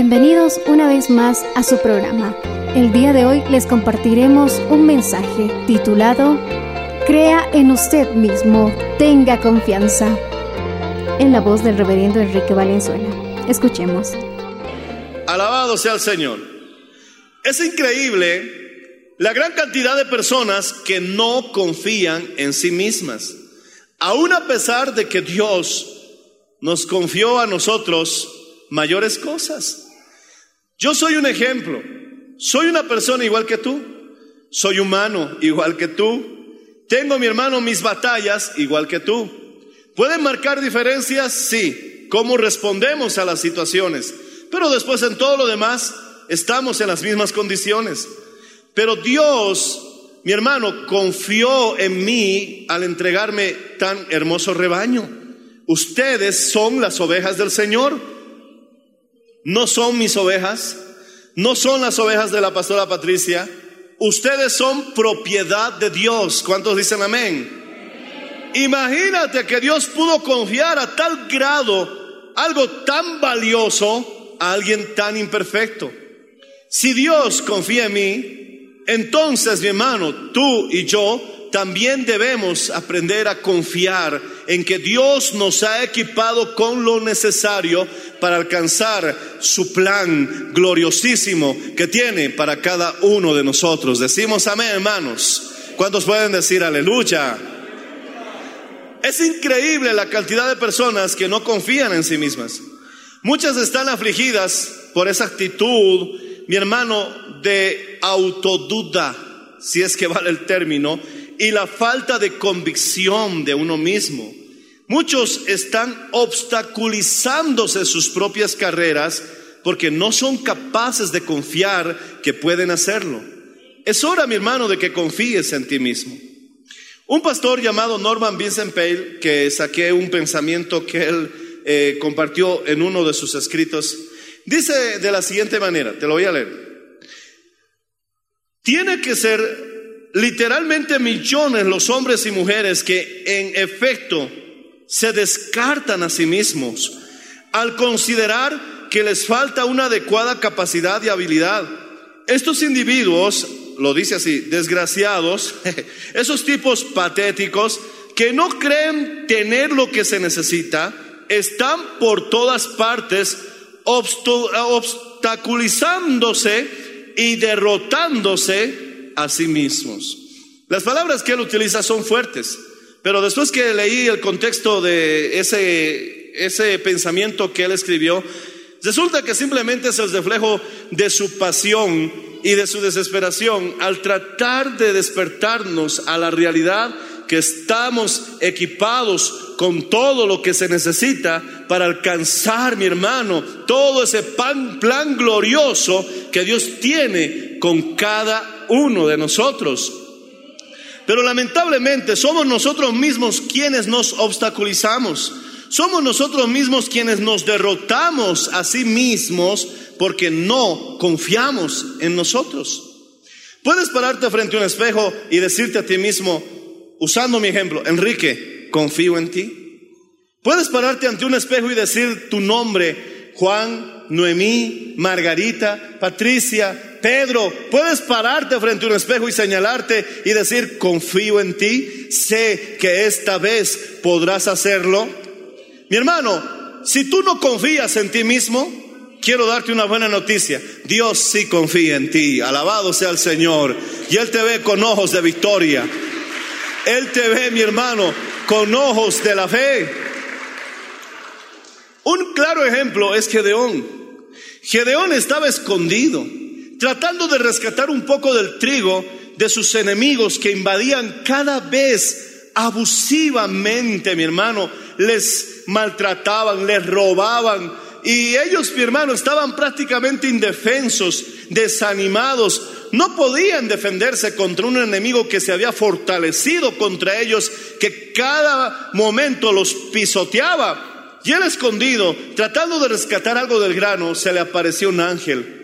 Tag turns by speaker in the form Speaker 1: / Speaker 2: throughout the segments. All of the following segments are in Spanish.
Speaker 1: Bienvenidos una vez más a su programa. El día de hoy les compartiremos un mensaje titulado Crea en usted mismo, tenga confianza. En la voz del reverendo Enrique Valenzuela. Escuchemos.
Speaker 2: Alabado sea el Señor. Es increíble la gran cantidad de personas que no confían en sí mismas. Aún a pesar de que Dios nos confió a nosotros mayores cosas. Yo soy un ejemplo. Soy una persona igual que tú. Soy humano igual que tú. Tengo, mi hermano, mis batallas igual que tú. ¿Pueden marcar diferencias? Sí. ¿Cómo respondemos a las situaciones? Pero después en todo lo demás estamos en las mismas condiciones. Pero Dios, mi hermano, confió en mí al entregarme tan hermoso rebaño. Ustedes son las ovejas del Señor. No son mis ovejas. No son las ovejas de la pastora Patricia. Ustedes son propiedad de Dios. ¿Cuántos dicen amén? Imagínate que Dios pudo confiar a tal grado algo tan valioso a alguien tan imperfecto. Si Dios confía en mí, entonces mi hermano, tú y yo también debemos aprender a confiar en que Dios nos ha equipado con lo necesario para alcanzar su plan gloriosísimo que tiene para cada uno de nosotros. Decimos amén, hermanos. ¿Cuántos pueden decir aleluya? Es increíble la cantidad de personas que no confían en sí mismas. Muchas están afligidas por esa actitud, mi hermano, de autoduda, si es que vale el término, y la falta de convicción de uno mismo. Muchos están obstaculizándose sus propias carreras porque no son capaces de confiar que pueden hacerlo. Es hora, mi hermano, de que confíes en ti mismo. Un pastor llamado Norman Vincent Pale, que saqué un pensamiento que él eh, compartió en uno de sus escritos, dice de la siguiente manera, te lo voy a leer. Tiene que ser literalmente millones los hombres y mujeres que en efecto se descartan a sí mismos al considerar que les falta una adecuada capacidad y habilidad. Estos individuos, lo dice así, desgraciados, esos tipos patéticos que no creen tener lo que se necesita, están por todas partes obstaculizándose y derrotándose a sí mismos. Las palabras que él utiliza son fuertes, pero después que leí el contexto de ese, ese pensamiento que él escribió, resulta que simplemente es el reflejo de su pasión y de su desesperación al tratar de despertarnos a la realidad que estamos equipados con todo lo que se necesita para alcanzar, mi hermano, todo ese pan- plan glorioso que Dios tiene con cada uno de nosotros. Pero lamentablemente somos nosotros mismos quienes nos obstaculizamos. Somos nosotros mismos quienes nos derrotamos a sí mismos porque no confiamos en nosotros. Puedes pararte frente a un espejo y decirte a ti mismo, usando mi ejemplo, Enrique, confío en ti. Puedes pararte ante un espejo y decir tu nombre, Juan, Noemí, Margarita, Patricia, Pedro. Puedes pararte frente a un espejo y señalarte y decir, confío en ti, sé que esta vez podrás hacerlo. Mi hermano, si tú no confías en ti mismo, quiero darte una buena noticia. Dios sí confía en ti. Alabado sea el Señor. Y Él te ve con ojos de victoria. Él te ve, mi hermano, con ojos de la fe. Un claro ejemplo es Gedeón. Gedeón estaba escondido, tratando de rescatar un poco del trigo de sus enemigos que invadían cada vez abusivamente, mi hermano. Les maltrataban, les robaban. Y ellos, mi hermano, estaban prácticamente indefensos, desanimados. No podían defenderse contra un enemigo que se había fortalecido contra ellos, que cada momento los pisoteaba. Y él escondido, tratando de rescatar algo del grano, se le apareció un ángel.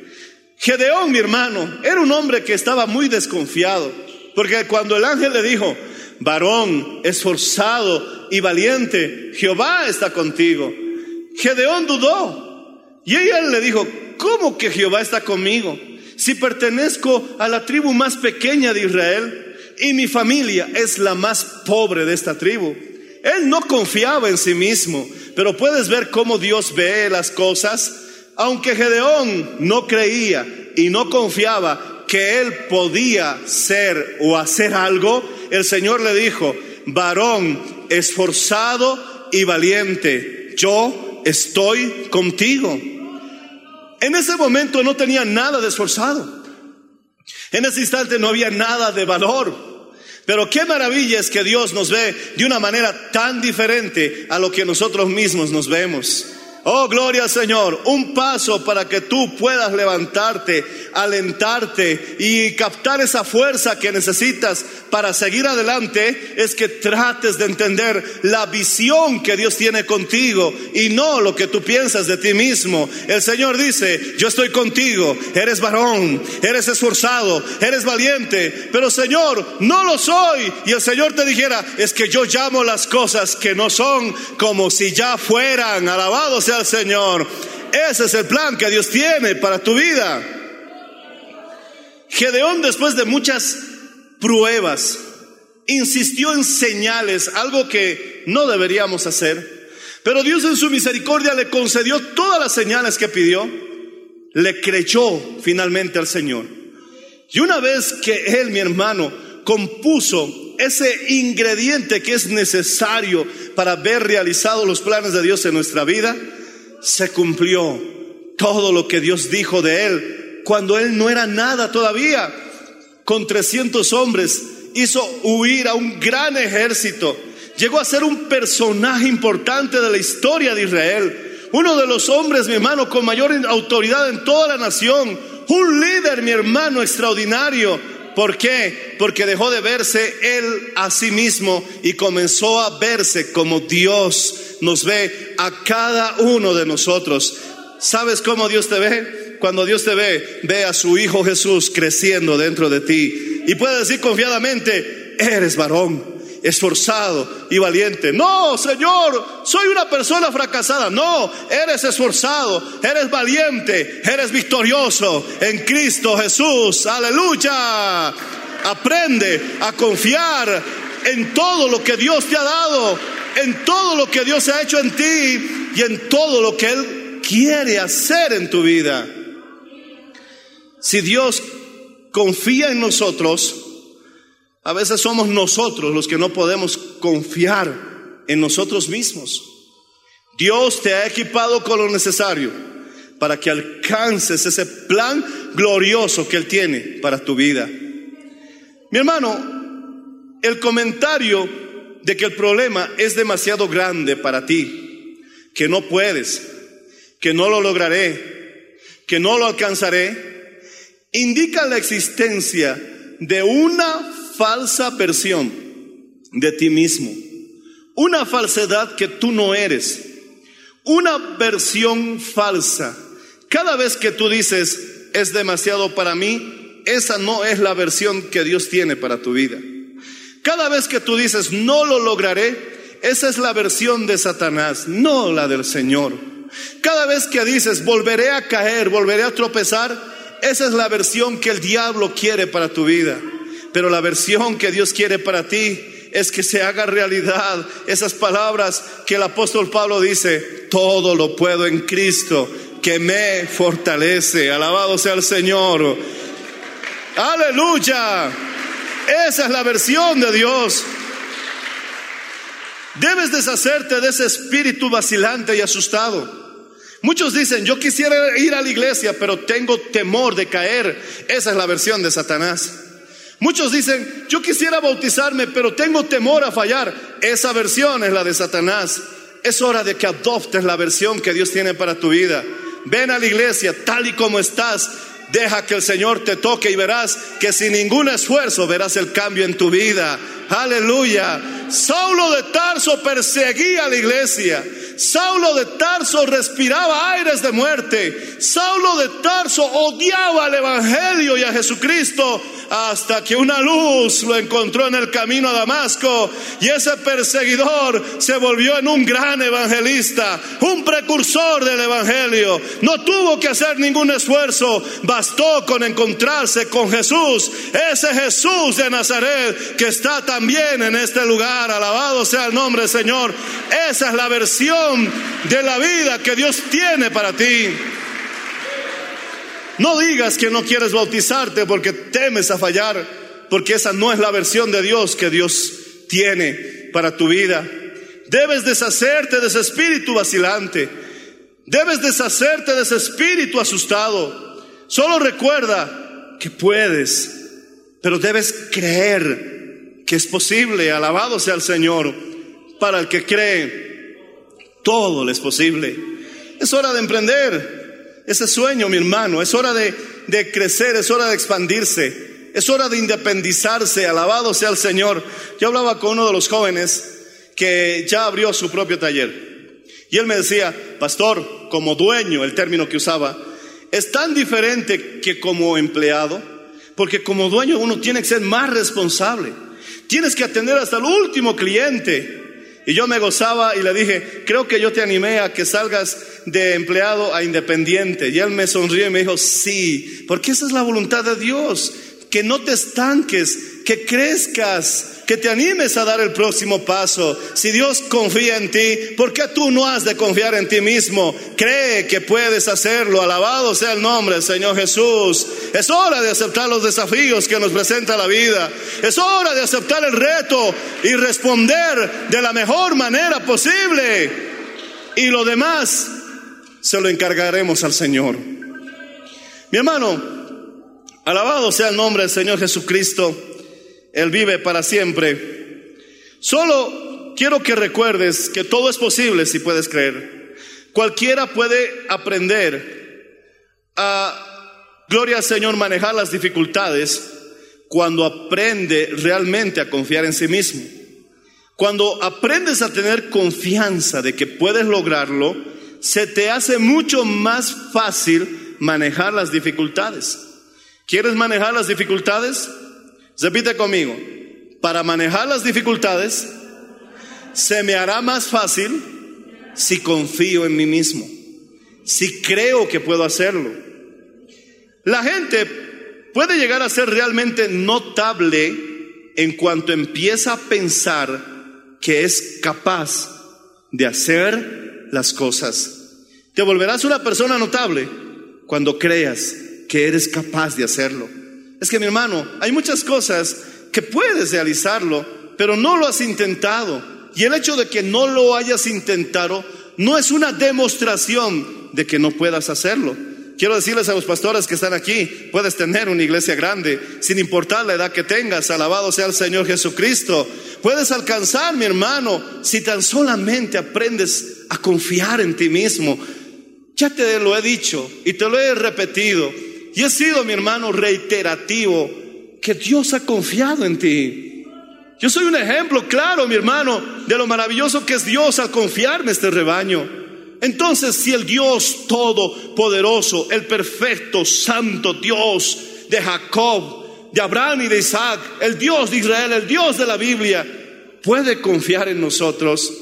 Speaker 2: Gedeón, mi hermano, era un hombre que estaba muy desconfiado, porque cuando el ángel le dijo, varón, esforzado y valiente, Jehová está contigo. Gedeón dudó. Y ella le dijo, ¿cómo que Jehová está conmigo? Si pertenezco a la tribu más pequeña de Israel y mi familia es la más pobre de esta tribu. Él no confiaba en sí mismo, pero puedes ver cómo Dios ve las cosas. Aunque Gedeón no creía y no confiaba que él podía ser o hacer algo, el Señor le dijo, varón esforzado y valiente, yo estoy contigo. En ese momento no tenía nada de esforzado. En ese instante no había nada de valor. Pero qué maravilla es que Dios nos ve de una manera tan diferente a lo que nosotros mismos nos vemos. Oh, gloria al Señor. Un paso para que tú puedas levantarte, alentarte y captar esa fuerza que necesitas para seguir adelante es que trates de entender la visión que Dios tiene contigo y no lo que tú piensas de ti mismo. El Señor dice, yo estoy contigo, eres varón, eres esforzado, eres valiente, pero Señor, no lo soy. Y el Señor te dijera, es que yo llamo las cosas que no son como si ya fueran. Alabado el Señor. Ese es el plan que Dios tiene para tu vida. Gedeón, después de muchas pruebas, insistió en señales, algo que no deberíamos hacer. Pero Dios en su misericordia le concedió todas las señales que pidió. Le creyó finalmente al Señor. Y una vez que él, mi hermano, compuso ese ingrediente que es necesario para ver realizados los planes de Dios en nuestra vida, se cumplió todo lo que Dios dijo de él cuando él no era nada todavía. Con 300 hombres hizo huir a un gran ejército. Llegó a ser un personaje importante de la historia de Israel. Uno de los hombres, mi hermano, con mayor autoridad en toda la nación. Un líder, mi hermano, extraordinario. ¿Por qué? Porque dejó de verse él a sí mismo y comenzó a verse como Dios nos ve a cada uno de nosotros. ¿Sabes cómo Dios te ve? Cuando Dios te ve, ve a su Hijo Jesús creciendo dentro de ti. Y puede decir confiadamente, eres varón, esforzado y valiente. No, Señor, soy una persona fracasada. No, eres esforzado, eres valiente, eres victorioso en Cristo Jesús. Aleluya. Aprende a confiar en todo lo que Dios te ha dado, en todo lo que Dios ha hecho en ti y en todo lo que Él quiere hacer en tu vida. Si Dios confía en nosotros, a veces somos nosotros los que no podemos confiar en nosotros mismos. Dios te ha equipado con lo necesario para que alcances ese plan glorioso que Él tiene para tu vida. Mi hermano, el comentario de que el problema es demasiado grande para ti, que no puedes, que no lo lograré, que no lo alcanzaré, indica la existencia de una falsa versión de ti mismo, una falsedad que tú no eres, una versión falsa. Cada vez que tú dices, es demasiado para mí, esa no es la versión que Dios tiene para tu vida. Cada vez que tú dices, no lo lograré, esa es la versión de Satanás, no la del Señor. Cada vez que dices, volveré a caer, volveré a tropezar, esa es la versión que el diablo quiere para tu vida. Pero la versión que Dios quiere para ti es que se haga realidad esas palabras que el apóstol Pablo dice, todo lo puedo en Cristo que me fortalece. Alabado sea el Señor. Aleluya. Esa es la versión de Dios. Debes deshacerte de ese espíritu vacilante y asustado. Muchos dicen, yo quisiera ir a la iglesia, pero tengo temor de caer. Esa es la versión de Satanás. Muchos dicen, yo quisiera bautizarme, pero tengo temor a fallar. Esa versión es la de Satanás. Es hora de que adoptes la versión que Dios tiene para tu vida. Ven a la iglesia tal y como estás Deja que el Señor te toque y verás que sin ningún esfuerzo verás el cambio en tu vida. Aleluya. Saulo de Tarso perseguía a la iglesia. Saulo de Tarso respiraba aires de muerte. Saulo de Tarso odiaba al Evangelio y a Jesucristo hasta que una luz lo encontró en el camino a Damasco y ese perseguidor se volvió en un gran evangelista, un precursor del Evangelio. No tuvo que hacer ningún esfuerzo, bastó con encontrarse con Jesús, ese Jesús de Nazaret que está también en este lugar. Alabado sea el nombre del Señor. Esa es la versión de la vida que Dios tiene para ti. No digas que no quieres bautizarte porque temes a fallar, porque esa no es la versión de Dios que Dios tiene para tu vida. Debes deshacerte de ese espíritu vacilante. Debes deshacerte de ese espíritu asustado. Solo recuerda que puedes, pero debes creer que es posible. Alabado sea el Señor. Para el que cree, todo le es posible. Es hora de emprender ese sueño, mi hermano. Es hora de, de crecer, es hora de expandirse, es hora de independizarse. Alabado sea el Señor. Yo hablaba con uno de los jóvenes que ya abrió su propio taller. Y él me decía, pastor, como dueño, el término que usaba, es tan diferente que como empleado, porque como dueño uno tiene que ser más responsable. Tienes que atender hasta el último cliente. Y yo me gozaba y le dije, creo que yo te animé a que salgas de empleado a independiente. Y él me sonrió y me dijo, sí, porque esa es la voluntad de Dios, que no te estanques, que crezcas, que te animes a dar el próximo paso. Si Dios confía en ti, ¿por qué tú no has de confiar en ti mismo? Cree que puedes hacerlo. Alabado sea el nombre del Señor Jesús. Es hora de aceptar los desafíos que nos presenta la vida. Es hora de aceptar el reto y responder de la mejor manera posible. Y lo demás se lo encargaremos al Señor. Mi hermano, alabado sea el nombre del Señor Jesucristo. Él vive para siempre. Solo quiero que recuerdes que todo es posible si puedes creer. Cualquiera puede aprender a, gloria al Señor, manejar las dificultades cuando aprende realmente a confiar en sí mismo. Cuando aprendes a tener confianza de que puedes lograrlo, se te hace mucho más fácil manejar las dificultades. ¿Quieres manejar las dificultades? Repite conmigo, para manejar las dificultades se me hará más fácil si confío en mí mismo, si creo que puedo hacerlo. La gente puede llegar a ser realmente notable en cuanto empieza a pensar que es capaz de hacer las cosas. Te volverás una persona notable cuando creas que eres capaz de hacerlo. Es que mi hermano, hay muchas cosas que puedes realizarlo, pero no lo has intentado. Y el hecho de que no lo hayas intentado no es una demostración de que no puedas hacerlo. Quiero decirles a los pastores que están aquí, puedes tener una iglesia grande, sin importar la edad que tengas, alabado sea el Señor Jesucristo. Puedes alcanzar, mi hermano, si tan solamente aprendes a confiar en ti mismo. Ya te lo he dicho y te lo he repetido. Y he sido, mi hermano, reiterativo que Dios ha confiado en ti. Yo soy un ejemplo claro, mi hermano, de lo maravilloso que es Dios al confiarme este rebaño. Entonces, si el Dios todopoderoso, el perfecto, santo Dios, de Jacob, de Abraham y de Isaac, el Dios de Israel, el Dios de la Biblia, puede confiar en nosotros.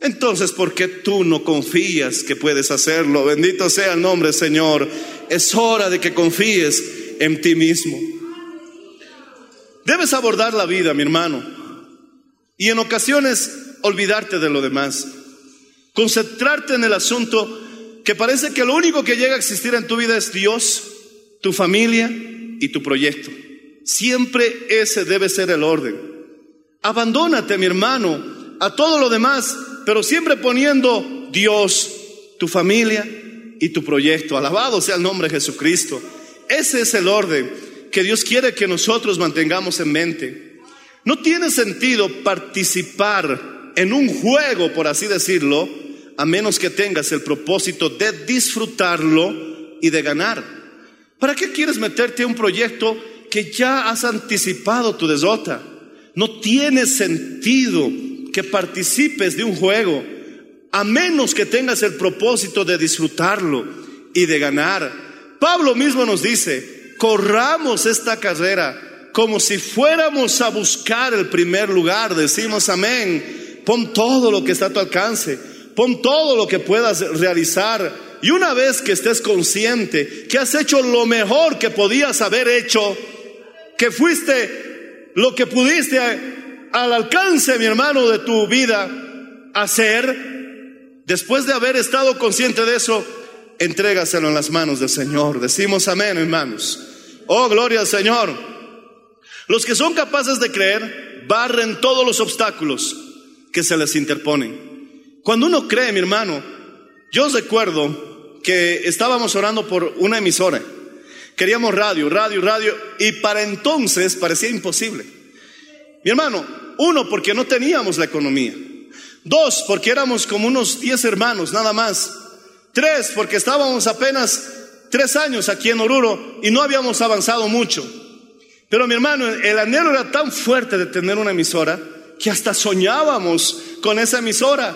Speaker 2: Entonces, ¿por qué tú no confías que puedes hacerlo? Bendito sea el nombre, Señor. Es hora de que confíes en ti mismo. Debes abordar la vida, mi hermano, y en ocasiones olvidarte de lo demás. Concentrarte en el asunto que parece que lo único que llega a existir en tu vida es Dios, tu familia y tu proyecto. Siempre ese debe ser el orden. Abandónate, mi hermano, a todo lo demás, pero siempre poniendo Dios, tu familia y tu proyecto. Alabado sea el nombre de Jesucristo. Ese es el orden que Dios quiere que nosotros mantengamos en mente. No tiene sentido participar en un juego, por así decirlo, a menos que tengas el propósito de disfrutarlo y de ganar. ¿Para qué quieres meterte a un proyecto que ya has anticipado tu desota? No tiene sentido que participes de un juego a menos que tengas el propósito de disfrutarlo y de ganar. Pablo mismo nos dice, corramos esta carrera como si fuéramos a buscar el primer lugar. Decimos amén. Pon todo lo que está a tu alcance pon todo lo que puedas realizar. Y una vez que estés consciente que has hecho lo mejor que podías haber hecho, que fuiste lo que pudiste al alcance, mi hermano, de tu vida hacer, después de haber estado consciente de eso, entrégaselo en las manos del Señor. Decimos amén, hermanos. Oh, gloria al Señor. Los que son capaces de creer barren todos los obstáculos que se les interponen. Cuando uno cree, mi hermano, yo recuerdo que estábamos orando por una emisora. Queríamos radio, radio, radio, y para entonces parecía imposible. Mi hermano, uno, porque no teníamos la economía. Dos, porque éramos como unos diez hermanos, nada más. Tres, porque estábamos apenas tres años aquí en Oruro y no habíamos avanzado mucho. Pero mi hermano, el anhelo era tan fuerte de tener una emisora que hasta soñábamos con esa emisora.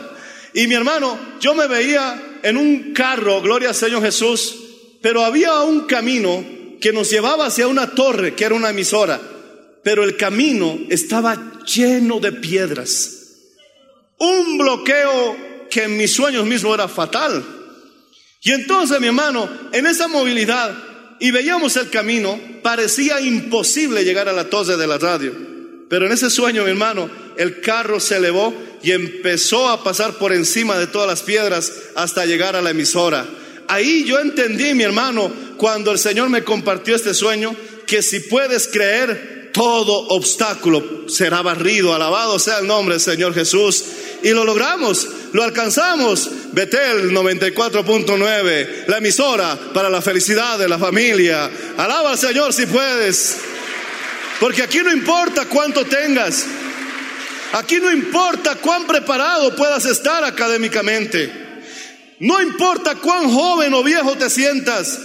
Speaker 2: Y mi hermano, yo me veía en un carro, gloria al Señor Jesús, pero había un camino que nos llevaba hacia una torre, que era una emisora, pero el camino estaba lleno de piedras. Un bloqueo que en mis sueños mismos era fatal. Y entonces, mi hermano, en esa movilidad, y veíamos el camino, parecía imposible llegar a la torre de la radio. Pero en ese sueño, mi hermano, el carro se elevó y empezó a pasar por encima de todas las piedras hasta llegar a la emisora. Ahí yo entendí, mi hermano, cuando el Señor me compartió este sueño, que si puedes creer, todo obstáculo será barrido. Alabado sea el nombre del Señor Jesús. Y lo logramos, lo alcanzamos. Betel 94.9, la emisora para la felicidad de la familia. Alaba al Señor si puedes. Porque aquí no importa cuánto tengas. Aquí no importa cuán preparado puedas estar académicamente. No importa cuán joven o viejo te sientas.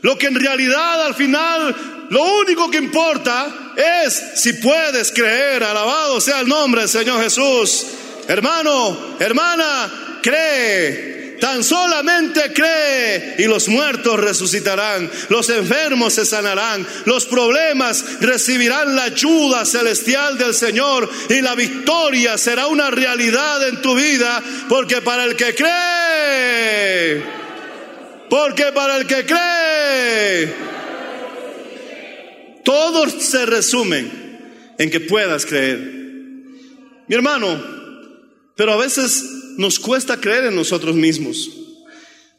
Speaker 2: Lo que en realidad al final, lo único que importa es si puedes creer. Alabado sea el nombre del Señor Jesús. Hermano, hermana, cree. Tan solamente cree y los muertos resucitarán, los enfermos se sanarán, los problemas recibirán la ayuda celestial del Señor y la victoria será una realidad en tu vida, porque para el que cree, porque para el que cree, todos se resumen en que puedas creer. Mi hermano, pero a veces nos cuesta creer en nosotros mismos.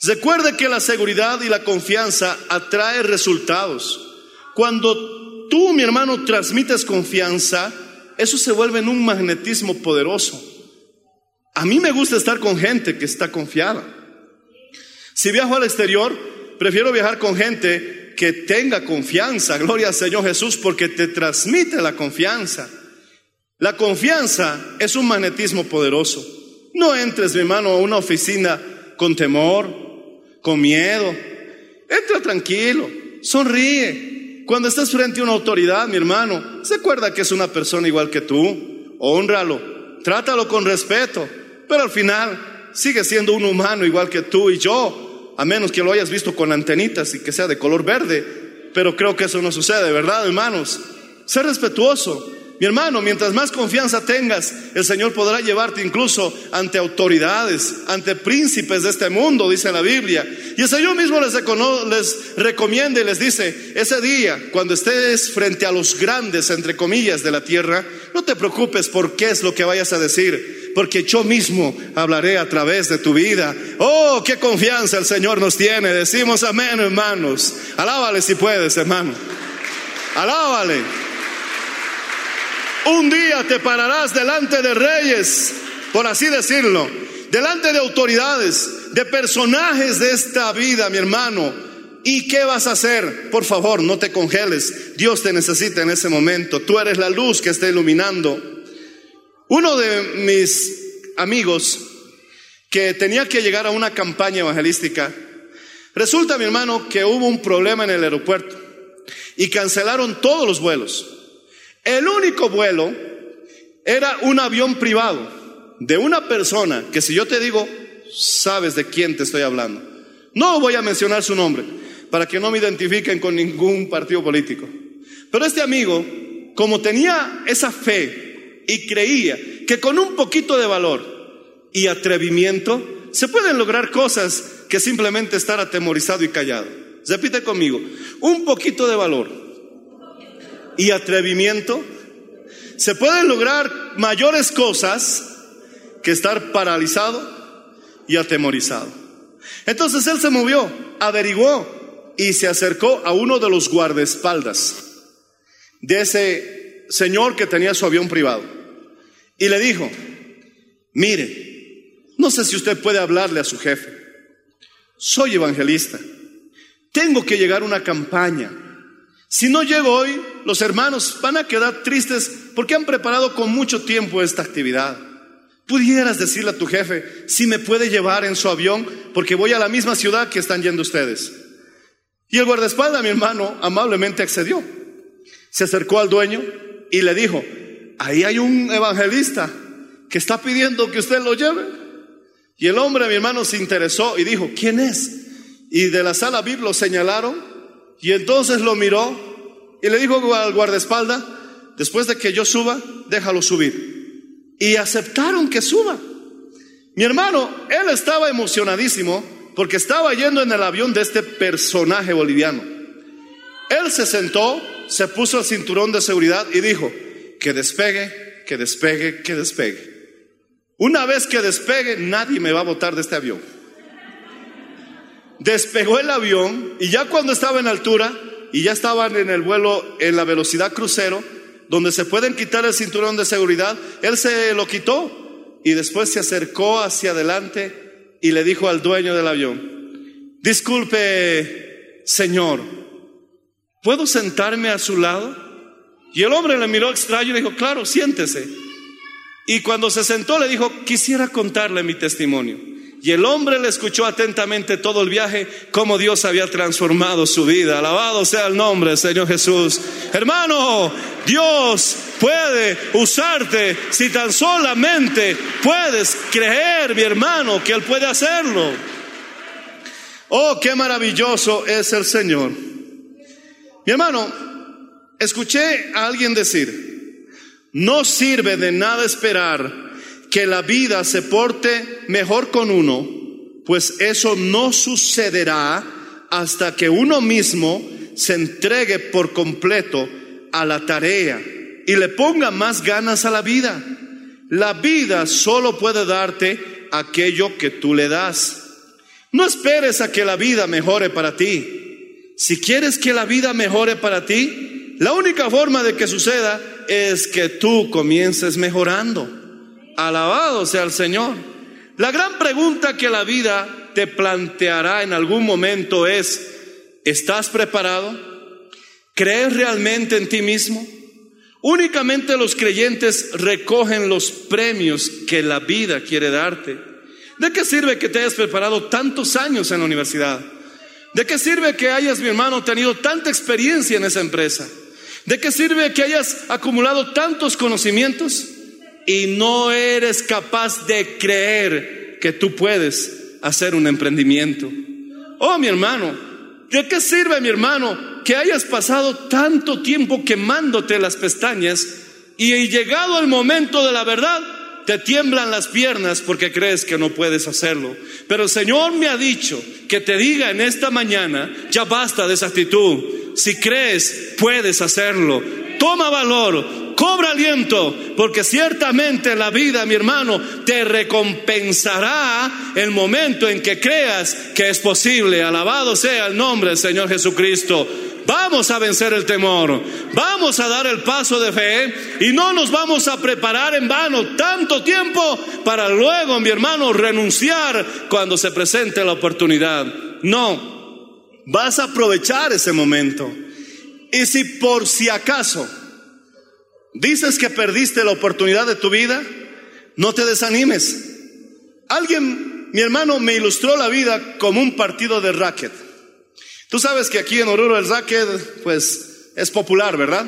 Speaker 2: Recuerde que la seguridad y la confianza atrae resultados. Cuando tú, mi hermano, transmites confianza, eso se vuelve en un magnetismo poderoso. A mí me gusta estar con gente que está confiada. Si viajo al exterior, prefiero viajar con gente que tenga confianza. Gloria al Señor Jesús porque te transmite la confianza. La confianza es un magnetismo poderoso. No entres, mi hermano, a una oficina con temor, con miedo. Entra tranquilo, sonríe. Cuando estás frente a una autoridad, mi hermano, se acuerda que es una persona igual que tú. Honralo, trátalo con respeto. Pero al final sigue siendo un humano igual que tú y yo, a menos que lo hayas visto con antenitas y que sea de color verde. pero creo que eso no sucede, ¿verdad, hermanos? Ser respetuoso. Mi hermano, mientras más confianza tengas, el Señor podrá llevarte incluso ante autoridades, ante príncipes de este mundo, dice la Biblia. Y el Señor mismo les, les recomienda y les dice, ese día, cuando estés frente a los grandes, entre comillas, de la tierra, no te preocupes por qué es lo que vayas a decir, porque yo mismo hablaré a través de tu vida. Oh, qué confianza el Señor nos tiene. Decimos amén, hermanos. Alábale si puedes, hermano. Alábale. Un día te pararás delante de reyes, por así decirlo, delante de autoridades, de personajes de esta vida, mi hermano. ¿Y qué vas a hacer? Por favor, no te congeles. Dios te necesita en ese momento. Tú eres la luz que está iluminando. Uno de mis amigos que tenía que llegar a una campaña evangelística, resulta, mi hermano, que hubo un problema en el aeropuerto y cancelaron todos los vuelos. El único vuelo era un avión privado de una persona que si yo te digo, sabes de quién te estoy hablando. No voy a mencionar su nombre para que no me identifiquen con ningún partido político. Pero este amigo, como tenía esa fe y creía que con un poquito de valor y atrevimiento se pueden lograr cosas que simplemente estar atemorizado y callado. Repite conmigo, un poquito de valor y atrevimiento, se pueden lograr mayores cosas que estar paralizado y atemorizado. Entonces él se movió, averiguó y se acercó a uno de los guardaespaldas de ese señor que tenía su avión privado y le dijo, mire, no sé si usted puede hablarle a su jefe, soy evangelista, tengo que llegar a una campaña si no llego hoy, los hermanos van a quedar tristes porque han preparado con mucho tiempo esta actividad. Pudieras decirle a tu jefe si me puede llevar en su avión porque voy a la misma ciudad que están yendo ustedes. Y el guardaespaldas, mi hermano, amablemente accedió. Se acercó al dueño y le dijo, ahí hay un evangelista que está pidiendo que usted lo lleve. Y el hombre, mi hermano, se interesó y dijo, ¿quién es? Y de la sala VIP lo señalaron y entonces lo miró y le dijo al guardaespaldas, después de que yo suba, déjalo subir. Y aceptaron que suba. Mi hermano, él estaba emocionadísimo porque estaba yendo en el avión de este personaje boliviano. Él se sentó, se puso el cinturón de seguridad y dijo, que despegue, que despegue, que despegue. Una vez que despegue, nadie me va a botar de este avión despegó el avión y ya cuando estaba en altura y ya estaban en el vuelo en la velocidad crucero, donde se pueden quitar el cinturón de seguridad, él se lo quitó y después se acercó hacia adelante y le dijo al dueño del avión, disculpe, señor, ¿puedo sentarme a su lado? Y el hombre le miró extraño y dijo, claro, siéntese. Y cuando se sentó le dijo, quisiera contarle mi testimonio. Y el hombre le escuchó atentamente todo el viaje, cómo Dios había transformado su vida. Alabado sea el nombre Señor Jesús. Hermano, Dios puede usarte si tan solamente puedes creer, mi hermano, que Él puede hacerlo. Oh, qué maravilloso es el Señor. Mi hermano, escuché a alguien decir, no sirve de nada esperar que la vida se porte mejor con uno, pues eso no sucederá hasta que uno mismo se entregue por completo a la tarea y le ponga más ganas a la vida. La vida solo puede darte aquello que tú le das. No esperes a que la vida mejore para ti. Si quieres que la vida mejore para ti, la única forma de que suceda es que tú comiences mejorando. Alabado sea el Señor. La gran pregunta que la vida te planteará en algún momento es, ¿estás preparado? ¿Crees realmente en ti mismo? Únicamente los creyentes recogen los premios que la vida quiere darte. ¿De qué sirve que te hayas preparado tantos años en la universidad? ¿De qué sirve que hayas, mi hermano, tenido tanta experiencia en esa empresa? ¿De qué sirve que hayas acumulado tantos conocimientos y no eres capaz de creer que tú puedes hacer un emprendimiento? Oh, mi hermano, ¿de qué sirve, mi hermano, que hayas pasado tanto tiempo quemándote las pestañas y llegado el momento de la verdad, te tiemblan las piernas porque crees que no puedes hacerlo. Pero el Señor me ha dicho que te diga en esta mañana, ya basta de esa actitud. Si crees, puedes hacerlo. Toma valor, cobra aliento, porque ciertamente la vida, mi hermano, te recompensará el momento en que creas que es posible. Alabado sea el nombre del Señor Jesucristo. Vamos a vencer el temor, vamos a dar el paso de fe y no nos vamos a preparar en vano tanto tiempo para luego, mi hermano, renunciar cuando se presente la oportunidad. No, vas a aprovechar ese momento. Y si por si acaso dices que perdiste la oportunidad de tu vida, no te desanimes. Alguien, mi hermano, me ilustró la vida como un partido de racket. Tú sabes que aquí en Oruro el racket, pues, es popular, ¿verdad?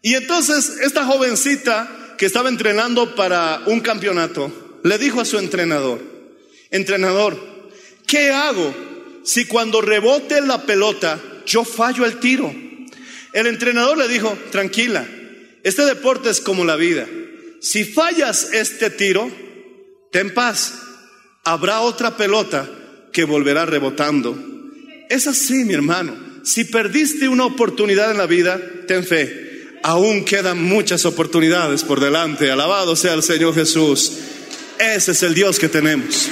Speaker 2: Y entonces esta jovencita que estaba entrenando para un campeonato, le dijo a su entrenador, entrenador, ¿qué hago si cuando rebote la pelota yo fallo el tiro? El entrenador le dijo, tranquila, este deporte es como la vida. Si fallas este tiro, ten paz, habrá otra pelota que volverá rebotando. Es así, mi hermano. Si perdiste una oportunidad en la vida, ten fe. Aún quedan muchas oportunidades por delante. Alabado sea el Señor Jesús. Ese es el Dios que tenemos.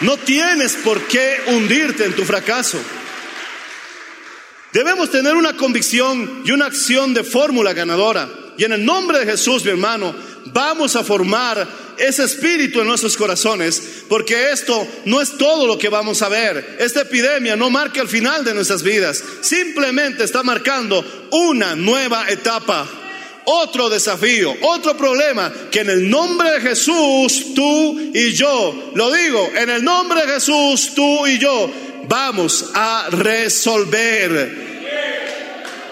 Speaker 2: No tienes por qué hundirte en tu fracaso. Debemos tener una convicción y una acción de fórmula ganadora. Y en el nombre de Jesús, mi hermano, vamos a formar ese espíritu en nuestros corazones, porque esto no es todo lo que vamos a ver. Esta epidemia no marca el final de nuestras vidas, simplemente está marcando una nueva etapa. Otro desafío, otro problema que en el nombre de Jesús, tú y yo, lo digo, en el nombre de Jesús, tú y yo, vamos a resolver.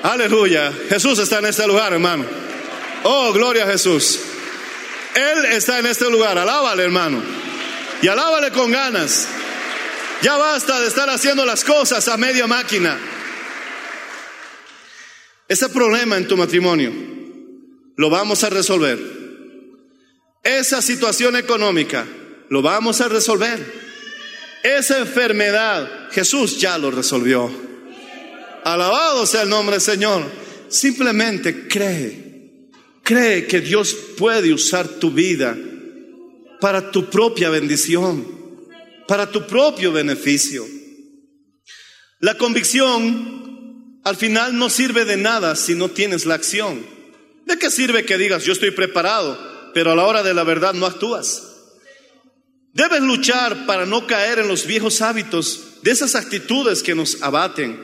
Speaker 2: Aleluya. Jesús está en este lugar, hermano. Oh, gloria a Jesús. Él está en este lugar. Alábale, hermano. Y alábale con ganas. Ya basta de estar haciendo las cosas a media máquina. Ese problema en tu matrimonio lo vamos a resolver. Esa situación económica lo vamos a resolver. Esa enfermedad Jesús ya lo resolvió. Alabado sea el nombre del Señor. Simplemente cree. Cree que Dios puede usar tu vida para tu propia bendición, para tu propio beneficio. La convicción al final no sirve de nada si no tienes la acción. ¿De qué sirve que digas yo estoy preparado, pero a la hora de la verdad no actúas? Debes luchar para no caer en los viejos hábitos de esas actitudes que nos abaten.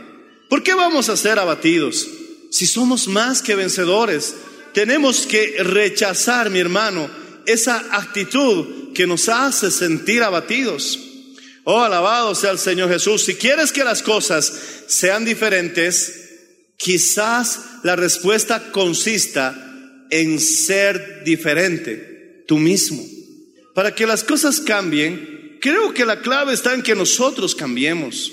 Speaker 2: ¿Por qué vamos a ser abatidos? Si somos más que vencedores, tenemos que rechazar, mi hermano, esa actitud que nos hace sentir abatidos. Oh, alabado sea el Señor Jesús. Si quieres que las cosas sean diferentes, quizás la respuesta consista en ser diferente tú mismo. Para que las cosas cambien, creo que la clave está en que nosotros cambiemos.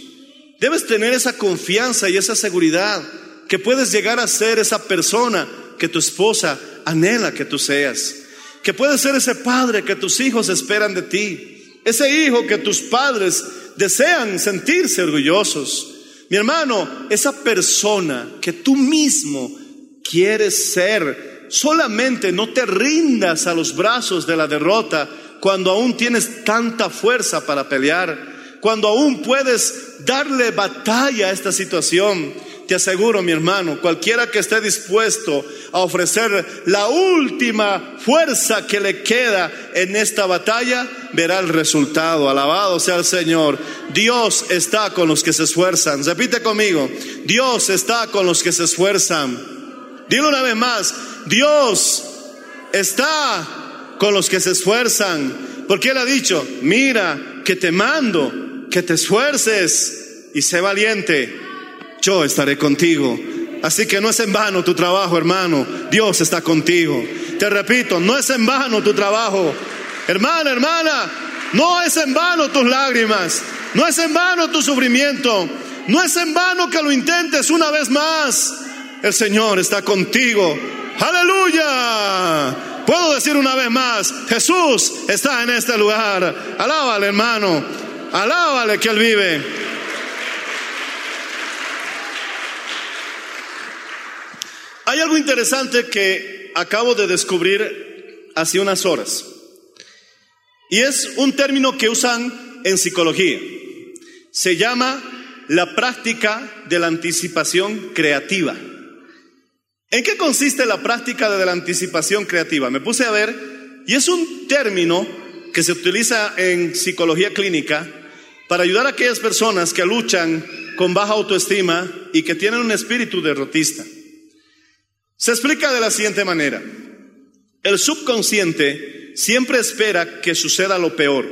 Speaker 2: Debes tener esa confianza y esa seguridad que puedes llegar a ser esa persona que tu esposa anhela que tú seas. Que puedes ser ese padre que tus hijos esperan de ti. Ese hijo que tus padres desean sentirse orgullosos. Mi hermano, esa persona que tú mismo quieres ser, solamente no te rindas a los brazos de la derrota cuando aún tienes tanta fuerza para pelear, cuando aún puedes darle batalla a esta situación. Te aseguro, mi hermano, cualquiera que esté dispuesto a ofrecer la última fuerza que le queda en esta batalla, verá el resultado. Alabado sea el Señor. Dios está con los que se esfuerzan. Repite conmigo, Dios está con los que se esfuerzan. Dilo una vez más, Dios está con los que se esfuerzan. Porque Él ha dicho, mira que te mando, que te esfuerces y sé valiente yo estaré contigo. Así que no es en vano tu trabajo, hermano. Dios está contigo. Te repito, no es en vano tu trabajo. Hermana, hermana, no es en vano tus lágrimas. No es en vano tu sufrimiento. No es en vano que lo intentes una vez más. El Señor está contigo. Aleluya. Puedo decir una vez más, Jesús está en este lugar. Alábale, hermano. Alábale que Él vive. Hay algo interesante que acabo de descubrir hace unas horas. Y es un término que usan en psicología. Se llama la práctica de la anticipación creativa. ¿En qué consiste la práctica de la anticipación creativa? Me puse a ver y es un término que se utiliza en psicología clínica para ayudar a aquellas personas que luchan con baja autoestima y que tienen un espíritu derrotista. Se explica de la siguiente manera. El subconsciente siempre espera que suceda lo peor.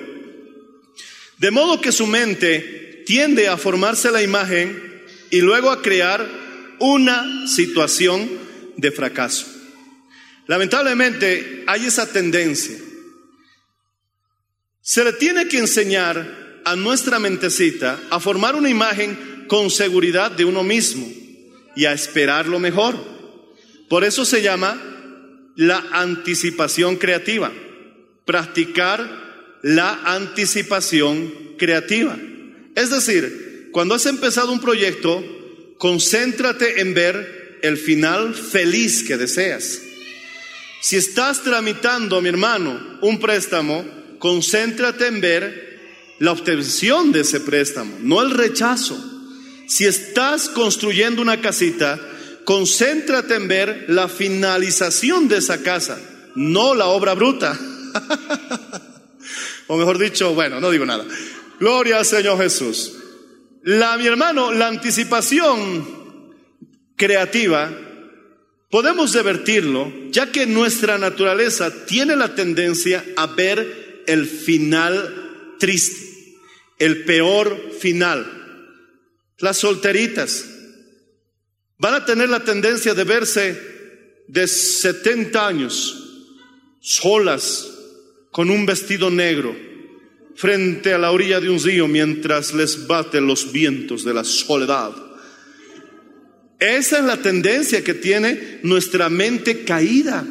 Speaker 2: De modo que su mente tiende a formarse la imagen y luego a crear una situación de fracaso. Lamentablemente hay esa tendencia. Se le tiene que enseñar a nuestra mentecita a formar una imagen con seguridad de uno mismo y a esperar lo mejor. Por eso se llama la anticipación creativa. Practicar la anticipación creativa. Es decir, cuando has empezado un proyecto, concéntrate en ver el final feliz que deseas. Si estás tramitando, mi hermano, un préstamo, concéntrate en ver la obtención de ese préstamo, no el rechazo. Si estás construyendo una casita, concéntrate en ver la finalización de esa casa, no la obra bruta. o mejor dicho, bueno, no digo nada. Gloria al Señor Jesús. La, mi hermano, la anticipación creativa, podemos divertirlo, ya que nuestra naturaleza tiene la tendencia a ver el final triste, el peor final. Las solteritas van a tener la tendencia de verse de 70 años, solas, con un vestido negro, frente a la orilla de un río mientras les baten los vientos de la soledad. Esa es la tendencia que tiene nuestra mente caída.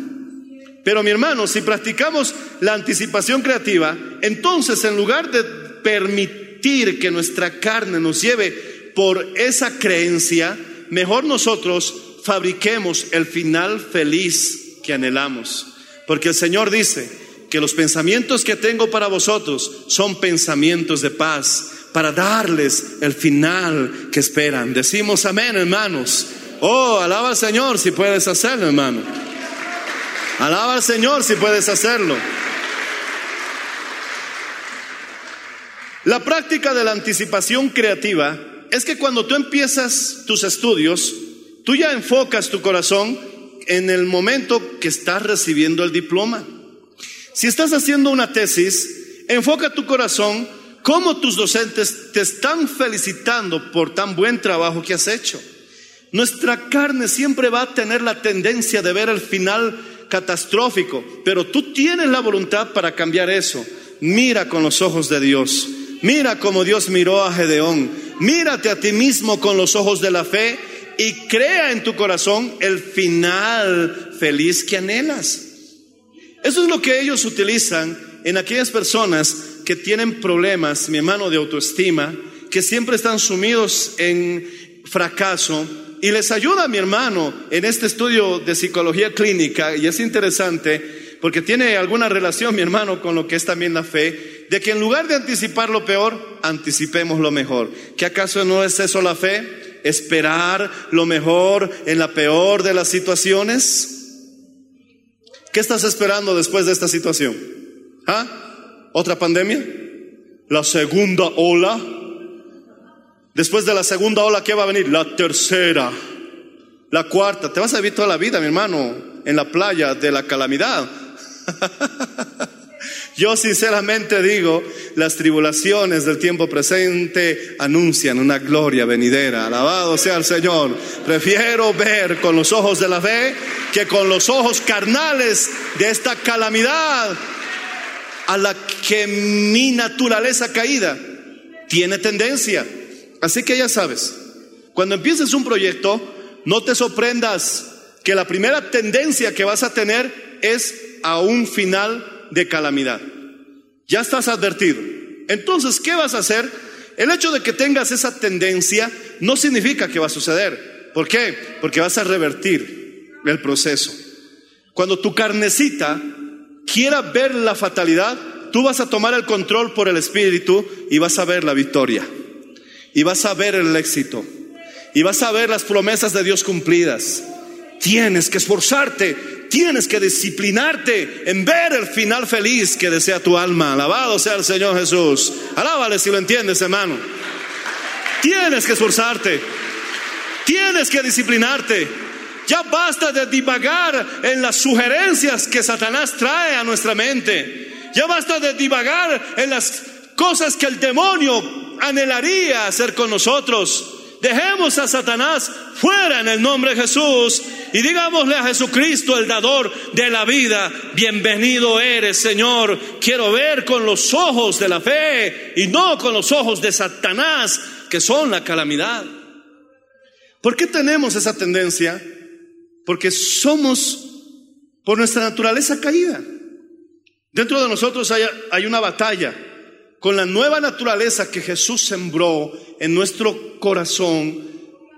Speaker 2: Pero mi hermano, si practicamos la anticipación creativa, entonces en lugar de permitir que nuestra carne nos lleve por esa creencia, mejor nosotros fabriquemos el final feliz que anhelamos. Porque el Señor dice, que los pensamientos que tengo para vosotros son pensamientos de paz, para darles el final que esperan. Decimos amén, hermanos. Oh, alaba al Señor si puedes hacerlo, hermano. Alaba al Señor si puedes hacerlo. La práctica de la anticipación creativa es que cuando tú empiezas tus estudios, tú ya enfocas tu corazón en el momento que estás recibiendo el diploma. Si estás haciendo una tesis, enfoca tu corazón cómo tus docentes te están felicitando por tan buen trabajo que has hecho. Nuestra carne siempre va a tener la tendencia de ver el final catastrófico, pero tú tienes la voluntad para cambiar eso. Mira con los ojos de Dios. Mira como Dios miró a Gedeón. Mírate a ti mismo con los ojos de la fe y crea en tu corazón el final feliz que anhelas. Eso es lo que ellos utilizan en aquellas personas que tienen problemas, mi hermano, de autoestima, que siempre están sumidos en fracaso. Y les ayuda, mi hermano, en este estudio de psicología clínica, y es interesante, porque tiene alguna relación, mi hermano, con lo que es también la fe, de que en lugar de anticipar lo peor, anticipemos lo mejor. ¿Que acaso no es eso la fe? Esperar lo mejor en la peor de las situaciones. ¿Qué estás esperando después de esta situación? ¿Ah? ¿Otra pandemia? ¿La segunda ola? Después de la segunda ola, ¿qué va a venir? La tercera, la cuarta. Te vas a vivir toda la vida, mi hermano, en la playa de la calamidad. Yo sinceramente digo, las tribulaciones del tiempo presente anuncian una gloria venidera. Alabado sea el Señor. Prefiero ver con los ojos de la fe que con los ojos carnales de esta calamidad a la que mi naturaleza caída tiene tendencia. Así que ya sabes, cuando empieces un proyecto, no te sorprendas que la primera tendencia que vas a tener es a un final de calamidad. Ya estás advertido. Entonces, ¿qué vas a hacer? El hecho de que tengas esa tendencia no significa que va a suceder. ¿Por qué? Porque vas a revertir el proceso. Cuando tu carnecita quiera ver la fatalidad, tú vas a tomar el control por el Espíritu y vas a ver la victoria. Y vas a ver el éxito. Y vas a ver las promesas de Dios cumplidas. Tienes que esforzarte, tienes que disciplinarte en ver el final feliz que desea tu alma. Alabado sea el Señor Jesús. Alábale si lo entiendes, hermano. Tienes que esforzarte. Tienes que disciplinarte. Ya basta de divagar en las sugerencias que Satanás trae a nuestra mente. Ya basta de divagar en las cosas que el demonio anhelaría hacer con nosotros. Dejemos a Satanás fuera en el nombre de Jesús y digámosle a Jesucristo, el dador de la vida, bienvenido eres, Señor. Quiero ver con los ojos de la fe y no con los ojos de Satanás, que son la calamidad. ¿Por qué tenemos esa tendencia? Porque somos, por nuestra naturaleza caída. Dentro de nosotros hay, hay una batalla con la nueva naturaleza que Jesús sembró en nuestro corazón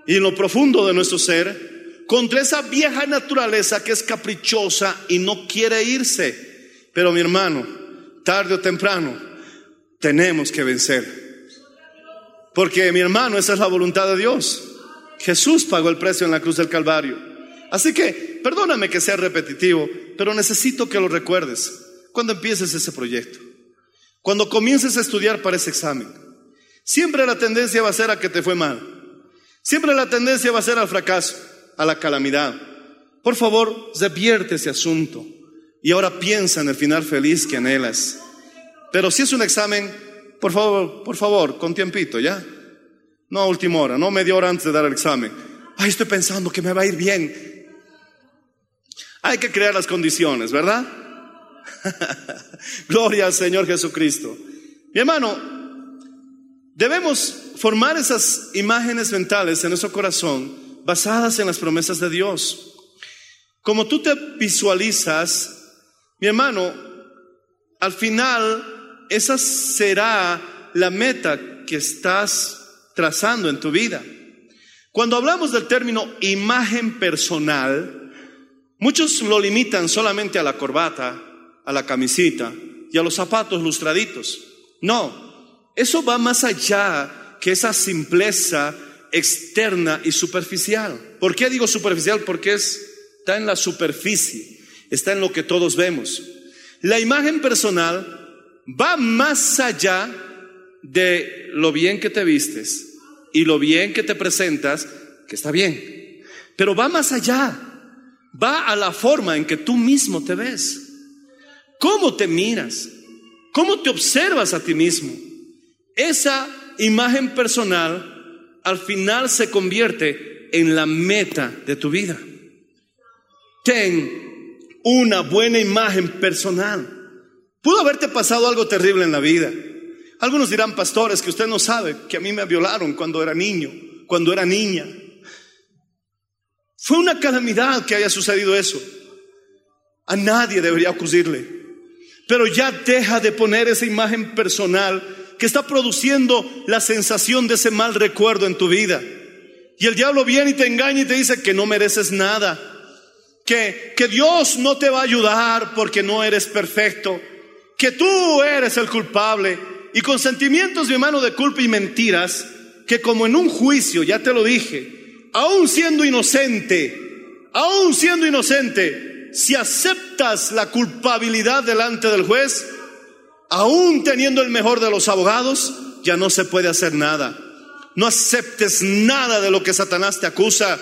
Speaker 2: y en lo profundo de nuestro ser, contra esa vieja naturaleza que es caprichosa y no quiere irse. Pero mi hermano, tarde o temprano, tenemos que vencer. Porque mi hermano, esa es la voluntad de Dios. Jesús pagó el precio en la cruz del Calvario. Así que, perdóname que sea repetitivo, pero necesito que lo recuerdes cuando empieces ese proyecto. Cuando comiences a estudiar para ese examen, siempre la tendencia va a ser a que te fue mal. Siempre la tendencia va a ser al fracaso, a la calamidad. Por favor, revierte ese asunto y ahora piensa en el final feliz que anhelas. Pero si es un examen, por favor, por favor, con tiempito, ¿ya? No a última hora, no media hora antes de dar el examen. Ay, estoy pensando que me va a ir bien. Hay que crear las condiciones, ¿verdad? Gloria al Señor Jesucristo. Mi hermano, debemos formar esas imágenes mentales en nuestro corazón basadas en las promesas de Dios. Como tú te visualizas, mi hermano, al final esa será la meta que estás trazando en tu vida. Cuando hablamos del término imagen personal, muchos lo limitan solamente a la corbata, a la camisita y a los zapatos lustraditos. No, eso va más allá que esa simpleza externa y superficial. ¿Por qué digo superficial? Porque está en la superficie, está en lo que todos vemos. La imagen personal va más allá de lo bien que te vistes y lo bien que te presentas, que está bien, pero va más allá, va a la forma en que tú mismo te ves. ¿Cómo te miras? ¿Cómo te observas a ti mismo? Esa imagen personal al final se convierte en la meta de tu vida. Ten una buena imagen personal. Pudo haberte pasado algo terrible en la vida. Algunos dirán, pastores, que usted no sabe que a mí me violaron cuando era niño, cuando era niña. Fue una calamidad que haya sucedido eso. A nadie debería ocurrirle. Pero ya deja de poner esa imagen personal que está produciendo la sensación de ese mal recuerdo en tu vida. Y el diablo viene y te engaña y te dice que no mereces nada, que, que Dios no te va a ayudar porque no eres perfecto, que tú eres el culpable. Y con sentimientos, mi hermano, de culpa y mentiras, que como en un juicio, ya te lo dije, aún siendo inocente, aún siendo inocente, si aceptas la culpabilidad delante del juez, aún teniendo el mejor de los abogados, ya no se puede hacer nada. No aceptes nada de lo que Satanás te acusa,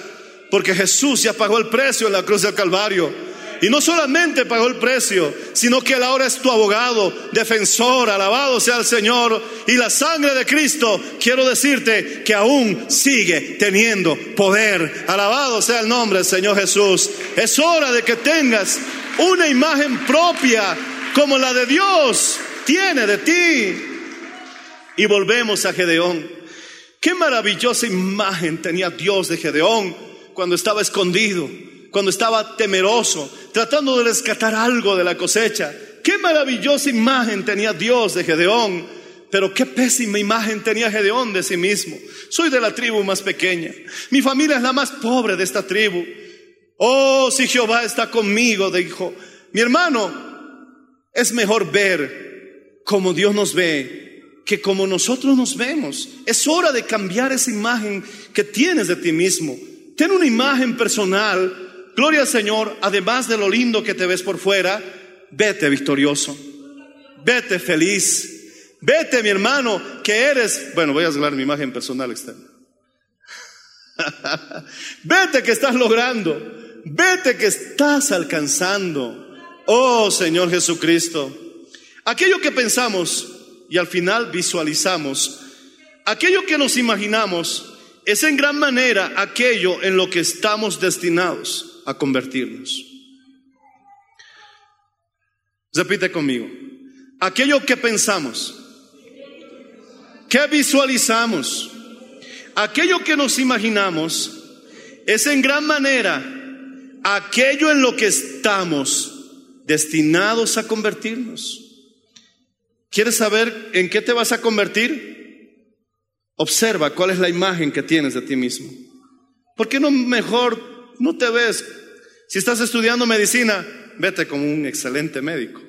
Speaker 2: porque Jesús ya pagó el precio en la cruz del Calvario. Y no solamente pagó el precio, sino que Él ahora es tu abogado, defensor, alabado sea el Señor. Y la sangre de Cristo, quiero decirte que aún sigue teniendo poder. Alabado sea el nombre del Señor Jesús. Es hora de que tengas una imagen propia como la de Dios tiene de ti. Y volvemos a Gedeón. Qué maravillosa imagen tenía Dios de Gedeón cuando estaba escondido, cuando estaba temeroso, tratando de rescatar algo de la cosecha. Qué maravillosa imagen tenía Dios de Gedeón, pero qué pésima imagen tenía Gedeón de sí mismo. Soy de la tribu más pequeña. Mi familia es la más pobre de esta tribu. Oh, si Jehová está conmigo, dijo. Mi hermano, es mejor ver como Dios nos ve que como nosotros nos vemos. Es hora de cambiar esa imagen que tienes de ti mismo. Ten una imagen personal. Gloria al Señor, además de lo lindo que te ves por fuera, vete victorioso. Vete feliz. Vete, mi hermano, que eres, bueno, voy a hablar mi imagen personal externa. Vete que estás logrando. Vete que estás alcanzando. Oh Señor Jesucristo. Aquello que pensamos y al final visualizamos, aquello que nos imaginamos es en gran manera aquello en lo que estamos destinados a convertirnos. Repite conmigo. Aquello que pensamos, que visualizamos, aquello que nos imaginamos, es en gran manera aquello en lo que estamos destinados a convertirnos. ¿Quieres saber en qué te vas a convertir? Observa cuál es la imagen que tienes de ti mismo. ¿Por qué no mejor no te ves? Si estás estudiando medicina, vete como un excelente médico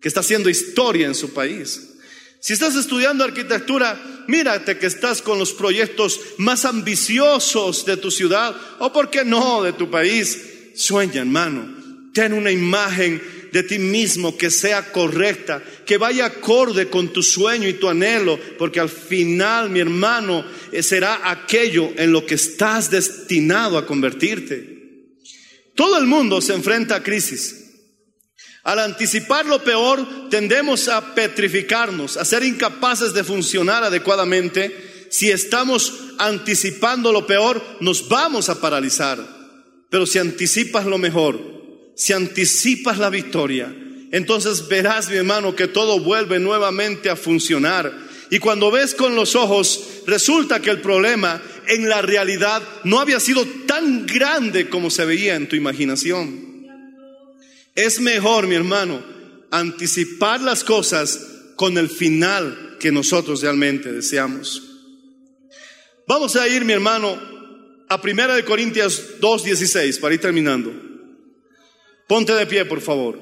Speaker 2: que está haciendo historia en su país. Si estás estudiando arquitectura, mírate que estás con los proyectos más ambiciosos de tu ciudad o, por qué no, de tu país. Sueña, hermano. Ten una imagen de ti mismo que sea correcta, que vaya acorde con tu sueño y tu anhelo, porque al final, mi hermano, eh, será aquello en lo que estás destinado a convertirte. Todo el mundo se enfrenta a crisis. Al anticipar lo peor, tendemos a petrificarnos, a ser incapaces de funcionar adecuadamente. Si estamos anticipando lo peor, nos vamos a paralizar. Pero si anticipas lo mejor, si anticipas la victoria, entonces verás, mi hermano, que todo vuelve nuevamente a funcionar. Y cuando ves con los ojos, resulta que el problema en la realidad no había sido tan grande como se veía en tu imaginación. Es mejor, mi hermano, anticipar las cosas con el final que nosotros realmente deseamos. Vamos a ir, mi hermano, a 1 Corintios 2.16 para ir terminando. Ponte de pie, por favor.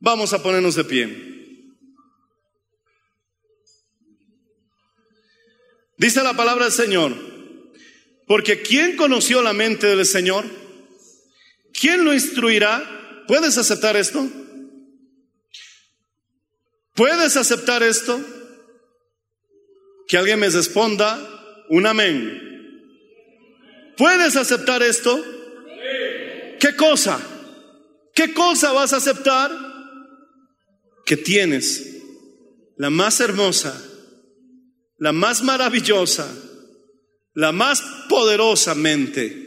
Speaker 2: Vamos a ponernos de pie. Dice la palabra del Señor, porque ¿quién conoció la mente del Señor? ¿Quién lo instruirá? ¿Puedes aceptar esto? ¿Puedes aceptar esto? Que alguien me responda un amén. ¿Puedes aceptar esto? ¿Qué cosa? ¿Qué cosa vas a aceptar? Que tienes la más hermosa, la más maravillosa, la más poderosa mente.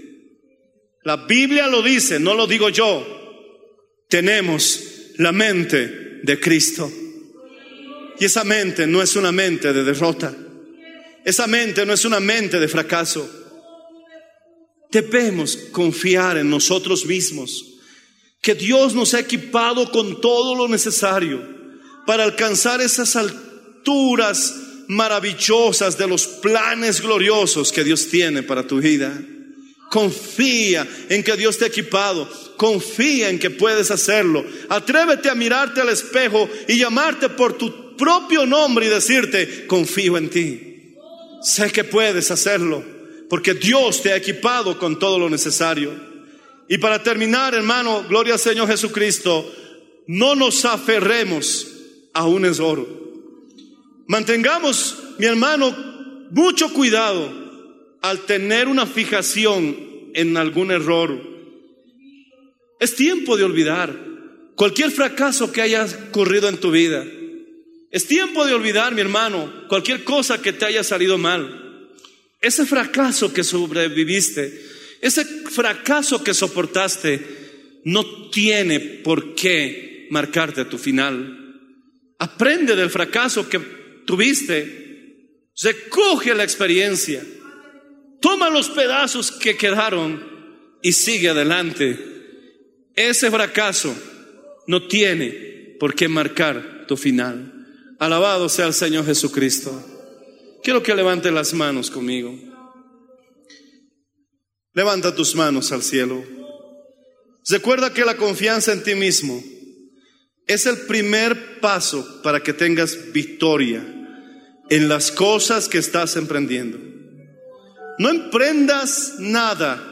Speaker 2: La Biblia lo dice, no lo digo yo. Tenemos la mente de Cristo. Y esa mente no es una mente de derrota. Esa mente no es una mente de fracaso. Debemos confiar en nosotros mismos, que Dios nos ha equipado con todo lo necesario para alcanzar esas alturas maravillosas de los planes gloriosos que Dios tiene para tu vida. Confía en que Dios te ha equipado. Confía en que puedes hacerlo. Atrévete a mirarte al espejo y llamarte por tu propio nombre y decirte, confío en ti. Sé que puedes hacerlo porque Dios te ha equipado con todo lo necesario. Y para terminar, hermano, gloria al Señor Jesucristo, no nos aferremos a un error. Mantengamos, mi hermano, mucho cuidado al tener una fijación en algún error. Es tiempo de olvidar cualquier fracaso que haya ocurrido en tu vida. Es tiempo de olvidar, mi hermano, cualquier cosa que te haya salido mal. Ese fracaso que sobreviviste, ese fracaso que soportaste, no tiene por qué marcarte tu final. Aprende del fracaso que tuviste. Recoge la experiencia. Toma los pedazos que quedaron y sigue adelante. Ese fracaso no tiene por qué marcar tu final. Alabado sea el Señor Jesucristo. Quiero que levante las manos conmigo. Levanta tus manos al cielo. Recuerda que la confianza en ti mismo es el primer paso para que tengas victoria en las cosas que estás emprendiendo. No emprendas nada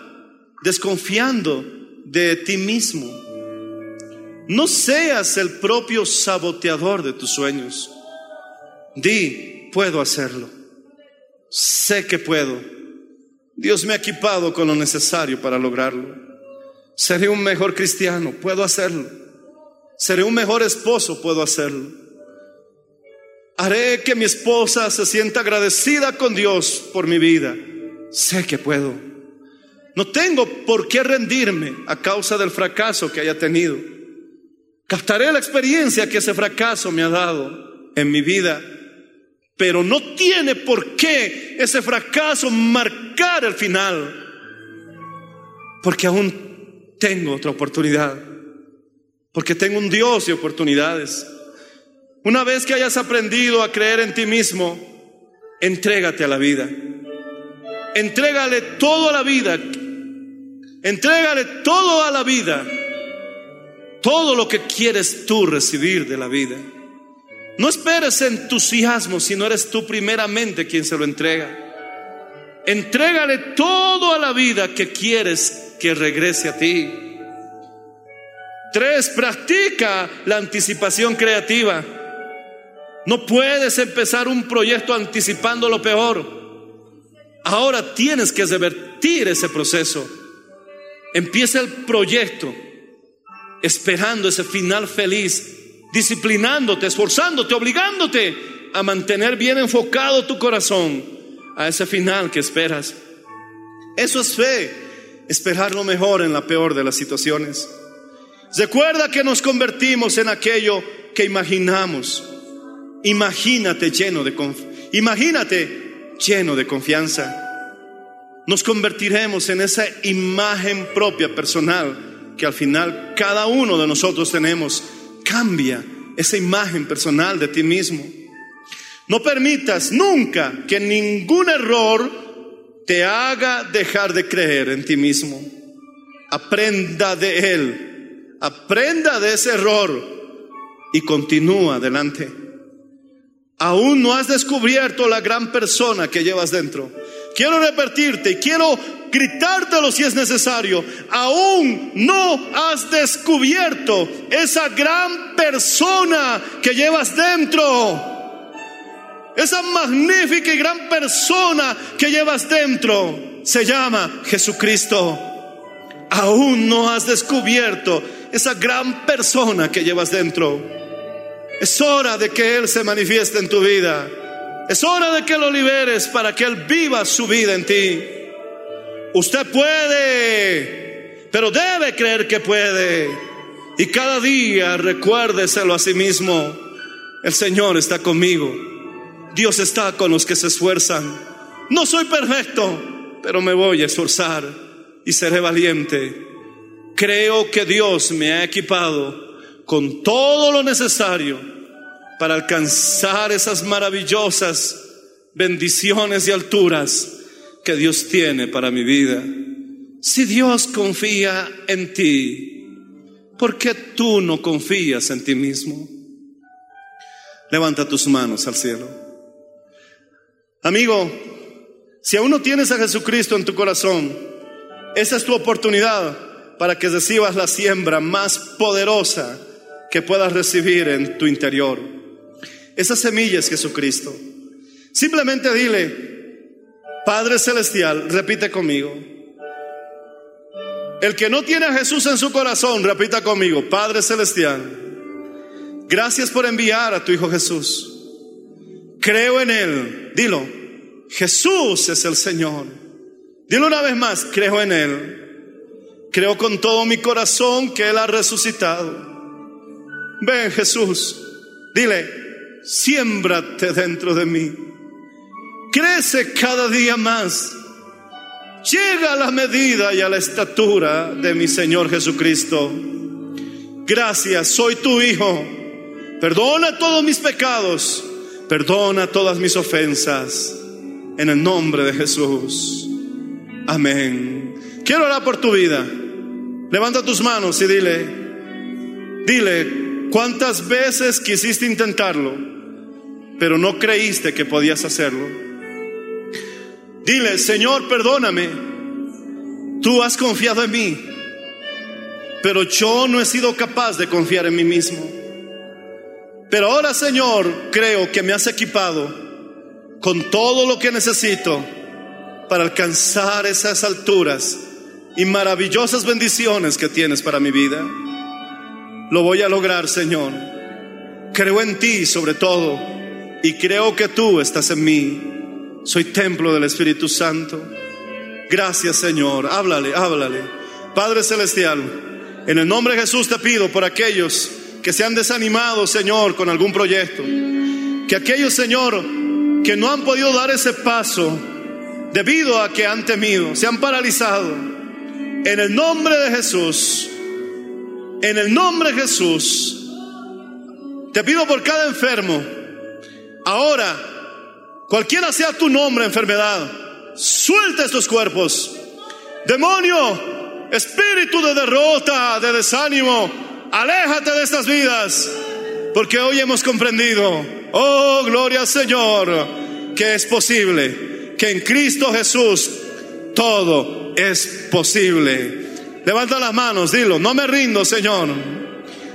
Speaker 2: desconfiando de ti mismo. No seas el propio saboteador de tus sueños. Di, puedo hacerlo. Sé que puedo. Dios me ha equipado con lo necesario para lograrlo. Seré un mejor cristiano, puedo hacerlo. Seré un mejor esposo, puedo hacerlo. Haré que mi esposa se sienta agradecida con Dios por mi vida. Sé que puedo. No tengo por qué rendirme a causa del fracaso que haya tenido. Captaré la experiencia que ese fracaso me ha dado en mi vida, pero no tiene por qué ese fracaso marcar el final, porque aún tengo otra oportunidad, porque tengo un Dios de oportunidades. Una vez que hayas aprendido a creer en ti mismo, entrégate a la vida. Entrégale todo a la vida Entrégale todo a la vida, todo lo que quieres tú recibir de la vida. No esperes entusiasmo si no eres tú primeramente quien se lo entrega. Entrégale todo a la vida que quieres que regrese a ti. Tres, practica la anticipación creativa. No puedes empezar un proyecto anticipando lo peor. Ahora tienes que revertir ese proceso. Empieza el proyecto esperando ese final feliz, disciplinándote, esforzándote, obligándote a mantener bien enfocado tu corazón a ese final que esperas. Eso es fe, esperar lo mejor en la peor de las situaciones. Recuerda que nos convertimos en aquello que imaginamos. Imagínate lleno de imagínate lleno de confianza nos convertiremos en esa imagen propia personal que al final cada uno de nosotros tenemos. Cambia esa imagen personal de ti mismo. No permitas nunca que ningún error te haga dejar de creer en ti mismo. Aprenda de él, aprenda de ese error y continúa adelante. Aún no has descubierto la gran persona que llevas dentro. Quiero repetirte y quiero gritártelo si es necesario. Aún no has descubierto esa gran persona que llevas dentro. Esa magnífica y gran persona que llevas dentro se llama Jesucristo. Aún no has descubierto esa gran persona que llevas dentro. Es hora de que Él se manifieste en tu vida. Es hora de que lo liberes para que Él viva su vida en ti. Usted puede, pero debe creer que puede. Y cada día recuérdeselo a sí mismo. El Señor está conmigo. Dios está con los que se esfuerzan. No soy perfecto, pero me voy a esforzar y seré valiente. Creo que Dios me ha equipado con todo lo necesario para alcanzar esas maravillosas bendiciones y alturas que Dios tiene para mi vida. Si Dios confía en ti, ¿por qué tú no confías en ti mismo? Levanta tus manos al cielo. Amigo, si aún no tienes a Jesucristo en tu corazón, esa es tu oportunidad para que recibas la siembra más poderosa que puedas recibir en tu interior. Esa semilla es Jesucristo. Simplemente dile, Padre Celestial, repite conmigo. El que no tiene a Jesús en su corazón, repita conmigo, Padre Celestial, gracias por enviar a tu Hijo Jesús. Creo en Él. Dilo, Jesús es el Señor. Dilo una vez más, creo en Él. Creo con todo mi corazón que Él ha resucitado. Ven Jesús Dile, siémbrate dentro de mí. Crece cada día más. Llega a la medida y a la estatura de mi Señor Jesucristo. Gracias, soy tu Hijo. Perdona todos mis pecados. Perdona todas mis ofensas. En el nombre de Jesús. Amén. Quiero orar por tu vida. Levanta tus manos y dile, dile, ¿cuántas veces quisiste intentarlo, pero no creíste que podías hacerlo? Dile, Señor, perdóname. Tú has confiado en mí, pero yo no he sido capaz de confiar en mí mismo. Pero ahora, Señor, creo que me has equipado con todo lo que necesito para alcanzar esas alturas y maravillosas bendiciones que tienes para mi vida. Lo voy a lograr, Señor. Creo en ti sobre todo y creo que tú estás en mí. Soy templo del Espíritu Santo. Gracias, Señor. Háblale, háblale. Padre Celestial, en el nombre de Jesús te pido por aquellos que se han desanimado, Señor, con algún proyecto. Que aquellos, Señor, que no han podido dar ese paso debido a que han temido, se han paralizado. En el nombre de Jesús, en el nombre de Jesús, te pido por cada enfermo, ahora, cualquiera sea tu nombre, enfermedad, suelta estos cuerpos. Demonio, espíritu de derrota, de desánimo, aléjate de estas vidas, porque hoy hemos comprendido, oh gloria al Señor, que es posible, que en Cristo Jesús todo es posible. Levanta las manos, dilo, no me rindo, Señor.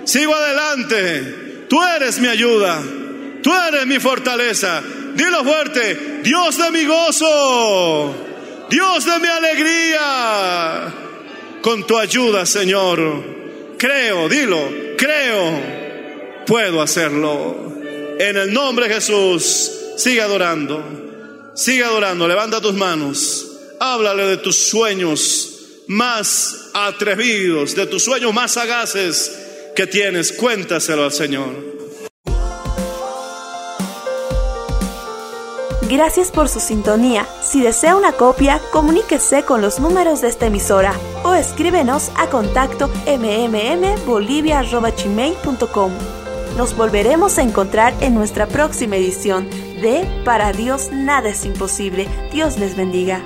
Speaker 2: Sigo adelante. Tú eres mi ayuda. Tú eres mi fortaleza. Dilo fuerte, Dios de mi gozo. Dios de mi alegría. Con tu ayuda, Señor. Creo, dilo, creo. Puedo hacerlo. En el nombre de Jesús, sigue adorando. Sigue adorando. Levanta tus manos. Háblale de tus sueños más atrevidos, de tus sueños más sagaces que tienes. Cuéntaselo al Señor.
Speaker 3: Gracias por su sintonía. Si desea una copia, comuníquese con los números de esta emisora o escríbenos a contacto mmmbolivia.gmail.com. Nos volveremos a encontrar en nuestra próxima edición de Para Dios nada es imposible. Dios les bendiga.